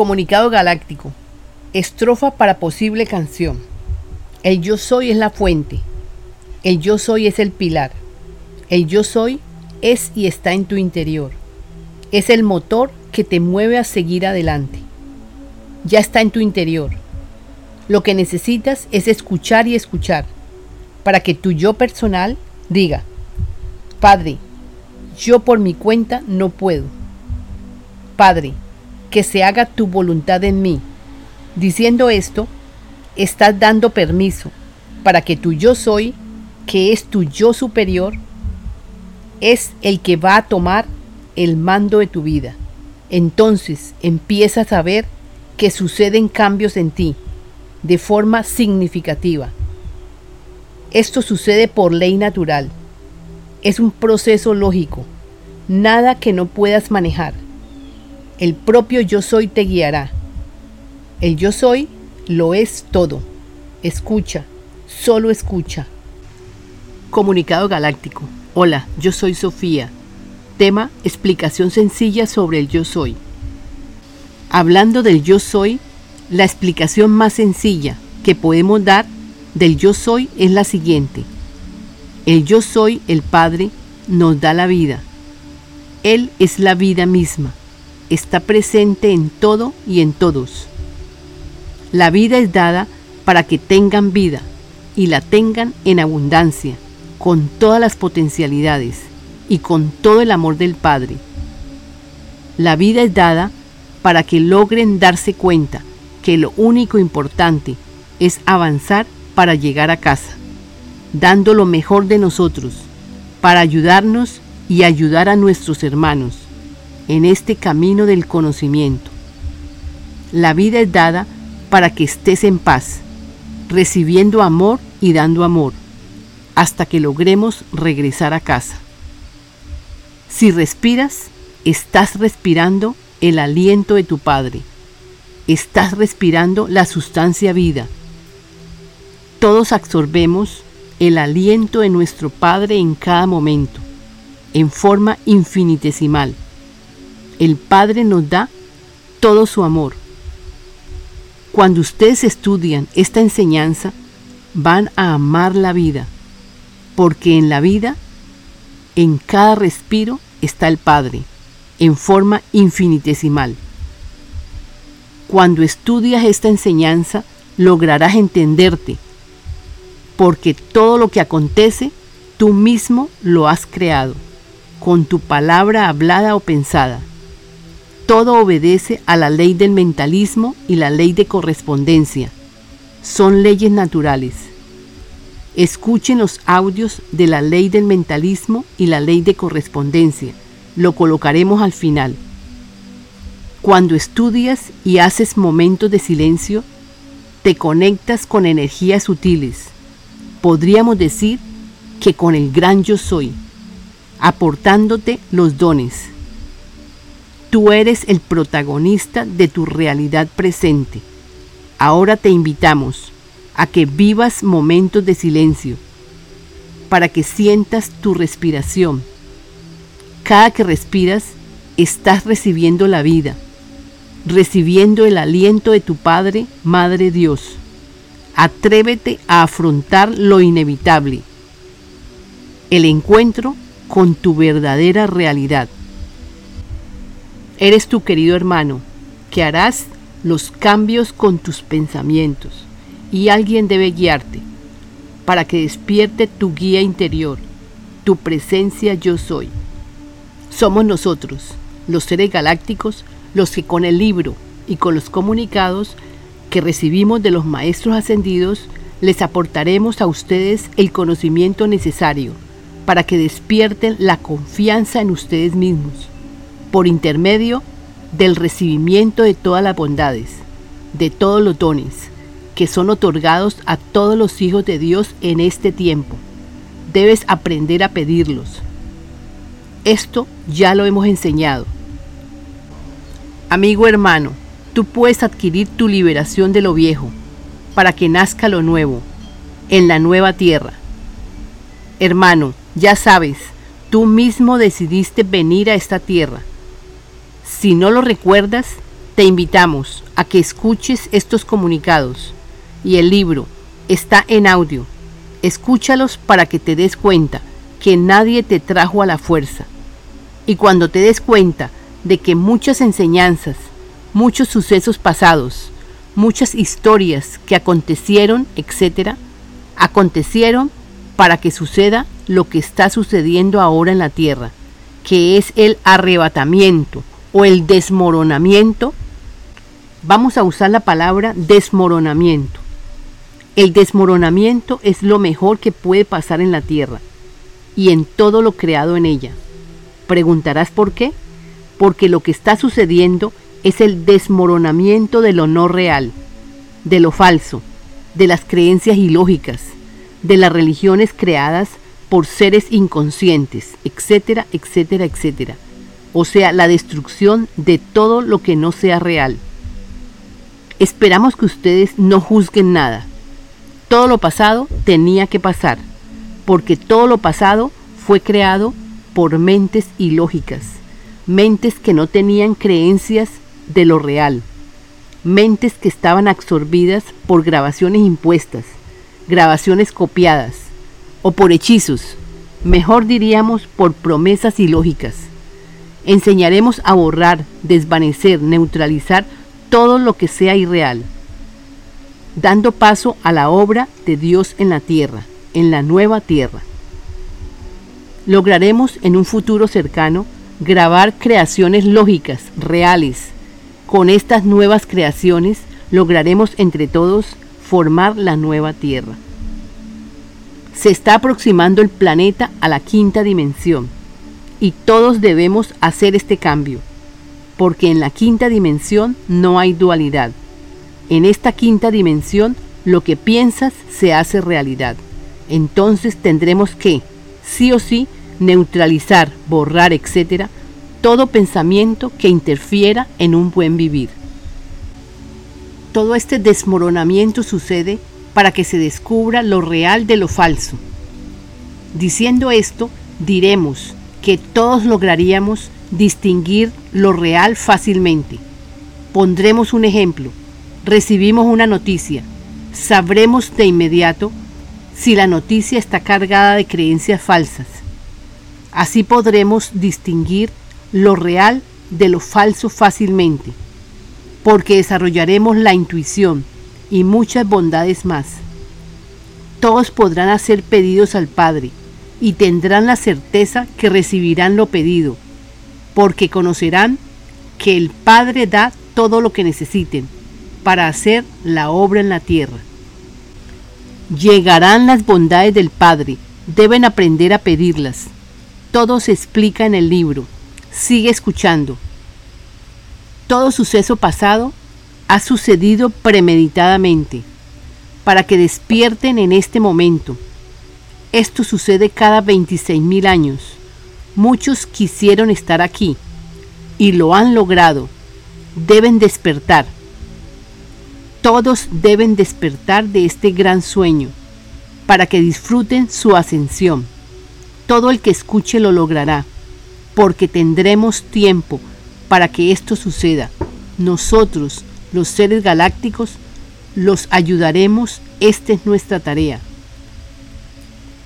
Comunicado galáctico. Estrofa para posible canción. El yo soy es la fuente. El yo soy es el pilar. El yo soy es y está en tu interior. Es el motor que te mueve a seguir adelante. Ya está en tu interior. Lo que necesitas es escuchar y escuchar para que tu yo personal diga, Padre, yo por mi cuenta no puedo. Padre, que se haga tu voluntad en mí. Diciendo esto, estás dando permiso para que tu yo soy, que es tu yo superior, es el que va a tomar el mando de tu vida. Entonces empiezas a ver que suceden cambios en ti de forma significativa. Esto sucede por ley natural es un proceso lógico, nada que no puedas manejar. El propio yo soy te guiará. El yo soy lo es todo. Escucha, solo escucha. Comunicado Galáctico. Hola, yo soy Sofía. Tema, explicación sencilla sobre el yo soy. Hablando del yo soy, la explicación más sencilla que podemos dar del yo soy es la siguiente. El yo soy, el Padre, nos da la vida. Él es la vida misma. Está presente en todo y en todos. La vida es dada para que tengan vida y la tengan en abundancia, con todas las potencialidades y con todo el amor del Padre. La vida es dada para que logren darse cuenta que lo único importante es avanzar para llegar a casa dando lo mejor de nosotros para ayudarnos y ayudar a nuestros hermanos en este camino del conocimiento. La vida es dada para que estés en paz, recibiendo amor y dando amor, hasta que logremos regresar a casa. Si respiras, estás respirando el aliento de tu Padre. Estás respirando la sustancia vida. Todos absorbemos el aliento de nuestro Padre en cada momento, en forma infinitesimal. El Padre nos da todo su amor. Cuando ustedes estudian esta enseñanza, van a amar la vida, porque en la vida, en cada respiro, está el Padre, en forma infinitesimal. Cuando estudias esta enseñanza, lograrás entenderte porque todo lo que acontece tú mismo lo has creado, con tu palabra hablada o pensada. Todo obedece a la ley del mentalismo y la ley de correspondencia. Son leyes naturales. Escuchen los audios de la ley del mentalismo y la ley de correspondencia. Lo colocaremos al final. Cuando estudias y haces momentos de silencio, te conectas con energías sutiles podríamos decir que con el gran yo soy, aportándote los dones. Tú eres el protagonista de tu realidad presente. Ahora te invitamos a que vivas momentos de silencio, para que sientas tu respiración. Cada que respiras, estás recibiendo la vida, recibiendo el aliento de tu Padre, Madre Dios. Atrévete a afrontar lo inevitable, el encuentro con tu verdadera realidad. Eres tu querido hermano, que harás los cambios con tus pensamientos y alguien debe guiarte para que despierte tu guía interior, tu presencia yo soy. Somos nosotros, los seres galácticos, los que con el libro y con los comunicados que recibimos de los Maestros Ascendidos, les aportaremos a ustedes el conocimiento necesario para que despierten la confianza en ustedes mismos, por intermedio del recibimiento de todas las bondades, de todos los dones, que son otorgados a todos los hijos de Dios en este tiempo. Debes aprender a pedirlos. Esto ya lo hemos enseñado. Amigo hermano, tú puedes adquirir tu liberación de lo viejo para que nazca lo nuevo en la nueva tierra. Hermano, ya sabes, tú mismo decidiste venir a esta tierra. Si no lo recuerdas, te invitamos a que escuches estos comunicados y el libro está en audio. Escúchalos para que te des cuenta que nadie te trajo a la fuerza. Y cuando te des cuenta de que muchas enseñanzas, muchos sucesos pasados, muchas historias que acontecieron, etcétera, acontecieron para que suceda lo que está sucediendo ahora en la tierra, que es el arrebatamiento o el desmoronamiento. Vamos a usar la palabra desmoronamiento. El desmoronamiento es lo mejor que puede pasar en la tierra y en todo lo creado en ella. Preguntarás por qué. Porque lo que está sucediendo es el desmoronamiento de lo no real, de lo falso, de las creencias ilógicas, de las religiones creadas por seres inconscientes, etcétera, etcétera, etcétera. O sea, la destrucción de todo lo que no sea real. Esperamos que ustedes no juzguen nada. Todo lo pasado tenía que pasar, porque todo lo pasado fue creado por mentes ilógicas, mentes que no tenían creencias de lo real, mentes que estaban absorbidas por grabaciones impuestas, grabaciones copiadas, o por hechizos, mejor diríamos por promesas ilógicas. Enseñaremos a borrar, desvanecer, neutralizar todo lo que sea irreal, dando paso a la obra de Dios en la tierra, en la nueva tierra. Lograremos en un futuro cercano grabar creaciones lógicas, reales. Con estas nuevas creaciones lograremos entre todos formar la nueva tierra. Se está aproximando el planeta a la quinta dimensión y todos debemos hacer este cambio, porque en la quinta dimensión no hay dualidad. En esta quinta dimensión lo que piensas se hace realidad. Entonces tendremos que, sí o sí, neutralizar, borrar, etcétera, todo pensamiento que interfiera en un buen vivir. Todo este desmoronamiento sucede para que se descubra lo real de lo falso. Diciendo esto, diremos que todos lograríamos distinguir lo real fácilmente. Pondremos un ejemplo. Recibimos una noticia. Sabremos de inmediato si la noticia está cargada de creencias falsas. Así podremos distinguir lo real de lo falso fácilmente, porque desarrollaremos la intuición y muchas bondades más. Todos podrán hacer pedidos al Padre y tendrán la certeza que recibirán lo pedido, porque conocerán que el Padre da todo lo que necesiten para hacer la obra en la tierra. Llegarán las bondades del Padre, deben aprender a pedirlas. Todo se explica en el libro. Sigue escuchando. Todo suceso pasado ha sucedido premeditadamente, para que despierten en este momento. Esto sucede cada 26.000 años. Muchos quisieron estar aquí y lo han logrado. Deben despertar. Todos deben despertar de este gran sueño para que disfruten su ascensión. Todo el que escuche lo logrará, porque tendremos tiempo para que esto suceda. Nosotros los seres galácticos, los ayudaremos, esta es nuestra tarea.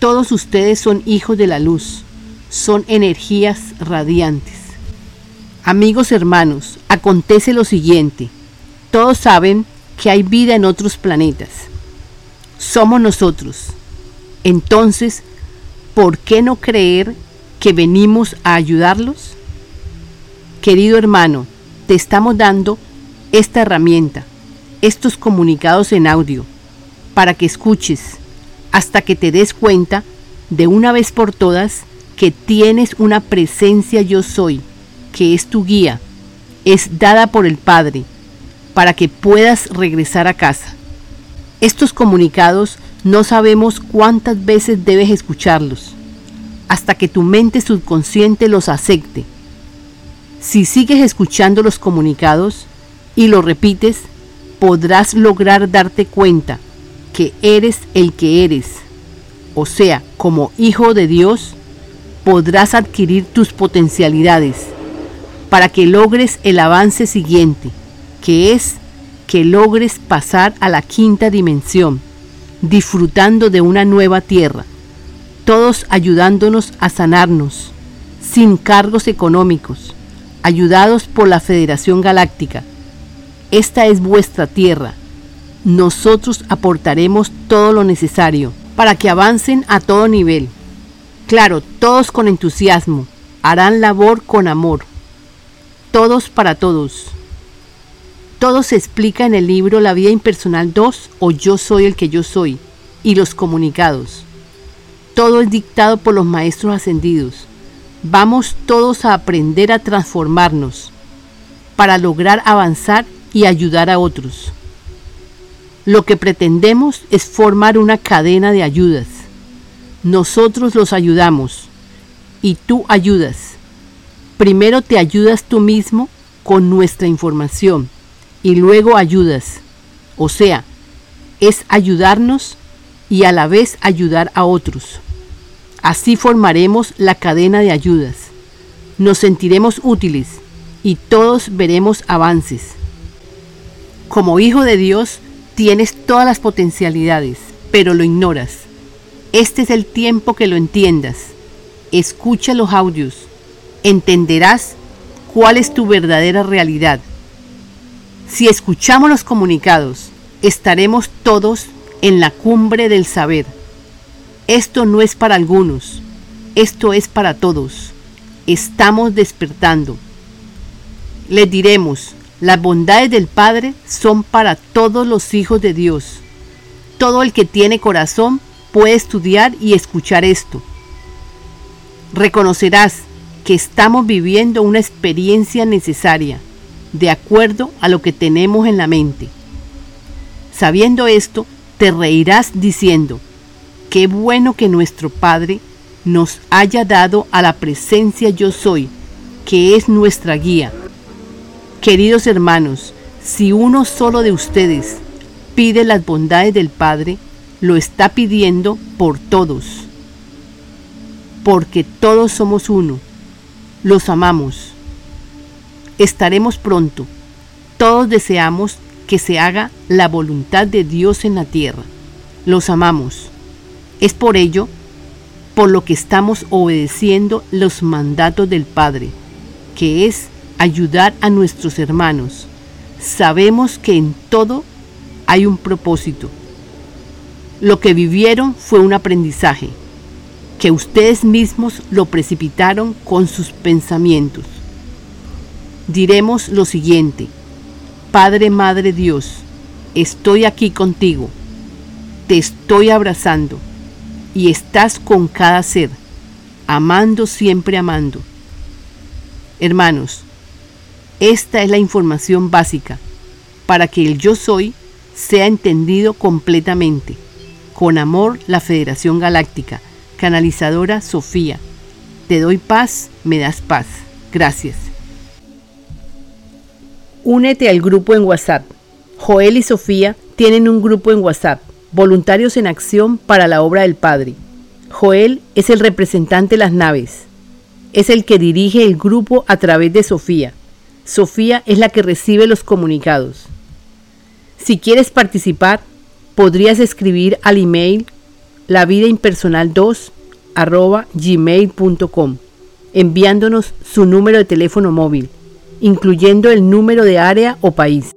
Todos ustedes son hijos de la luz, son energías radiantes. Amigos hermanos, acontece lo siguiente. Todos saben que hay vida en otros planetas. Somos nosotros. Entonces, ¿por qué no creer que venimos a ayudarlos? Querido hermano, te estamos dando esta herramienta, estos comunicados en audio, para que escuches hasta que te des cuenta de una vez por todas que tienes una presencia yo soy, que es tu guía, es dada por el Padre, para que puedas regresar a casa. Estos comunicados no sabemos cuántas veces debes escucharlos, hasta que tu mente subconsciente los acepte. Si sigues escuchando los comunicados, y lo repites, podrás lograr darte cuenta que eres el que eres. O sea, como hijo de Dios, podrás adquirir tus potencialidades para que logres el avance siguiente, que es que logres pasar a la quinta dimensión, disfrutando de una nueva tierra, todos ayudándonos a sanarnos, sin cargos económicos, ayudados por la Federación Galáctica. Esta es vuestra tierra. Nosotros aportaremos todo lo necesario para que avancen a todo nivel. Claro, todos con entusiasmo, harán labor con amor. Todos para todos. Todo se explica en el libro La vida impersonal 2 o Yo soy el que yo soy y los comunicados. Todo es dictado por los maestros ascendidos. Vamos todos a aprender a transformarnos para lograr avanzar y ayudar a otros. Lo que pretendemos es formar una cadena de ayudas. Nosotros los ayudamos y tú ayudas. Primero te ayudas tú mismo con nuestra información y luego ayudas. O sea, es ayudarnos y a la vez ayudar a otros. Así formaremos la cadena de ayudas. Nos sentiremos útiles y todos veremos avances. Como hijo de Dios tienes todas las potencialidades, pero lo ignoras. Este es el tiempo que lo entiendas. Escucha los audios. Entenderás cuál es tu verdadera realidad. Si escuchamos los comunicados, estaremos todos en la cumbre del saber. Esto no es para algunos, esto es para todos. Estamos despertando. Les diremos, las bondades del Padre son para todos los hijos de Dios. Todo el que tiene corazón puede estudiar y escuchar esto. Reconocerás que estamos viviendo una experiencia necesaria, de acuerdo a lo que tenemos en la mente. Sabiendo esto, te reirás diciendo, Qué bueno que nuestro Padre nos haya dado a la presencia yo soy, que es nuestra guía. Queridos hermanos, si uno solo de ustedes pide las bondades del Padre, lo está pidiendo por todos. Porque todos somos uno. Los amamos. Estaremos pronto. Todos deseamos que se haga la voluntad de Dios en la tierra. Los amamos. Es por ello por lo que estamos obedeciendo los mandatos del Padre, que es ayudar a nuestros hermanos. Sabemos que en todo hay un propósito. Lo que vivieron fue un aprendizaje, que ustedes mismos lo precipitaron con sus pensamientos. Diremos lo siguiente, Padre, Madre Dios, estoy aquí contigo, te estoy abrazando y estás con cada ser, amando siempre amando. Hermanos, esta es la información básica para que el yo soy sea entendido completamente. Con amor, la Federación Galáctica, canalizadora Sofía. Te doy paz, me das paz. Gracias. Únete al grupo en WhatsApp. Joel y Sofía tienen un grupo en WhatsApp Voluntarios en Acción para la Obra del Padre. Joel es el representante de las naves. Es el que dirige el grupo a través de Sofía. Sofía es la que recibe los comunicados. Si quieres participar, podrías escribir al email lavidaimpersonal2 gmail.com enviándonos su número de teléfono móvil, incluyendo el número de área o país.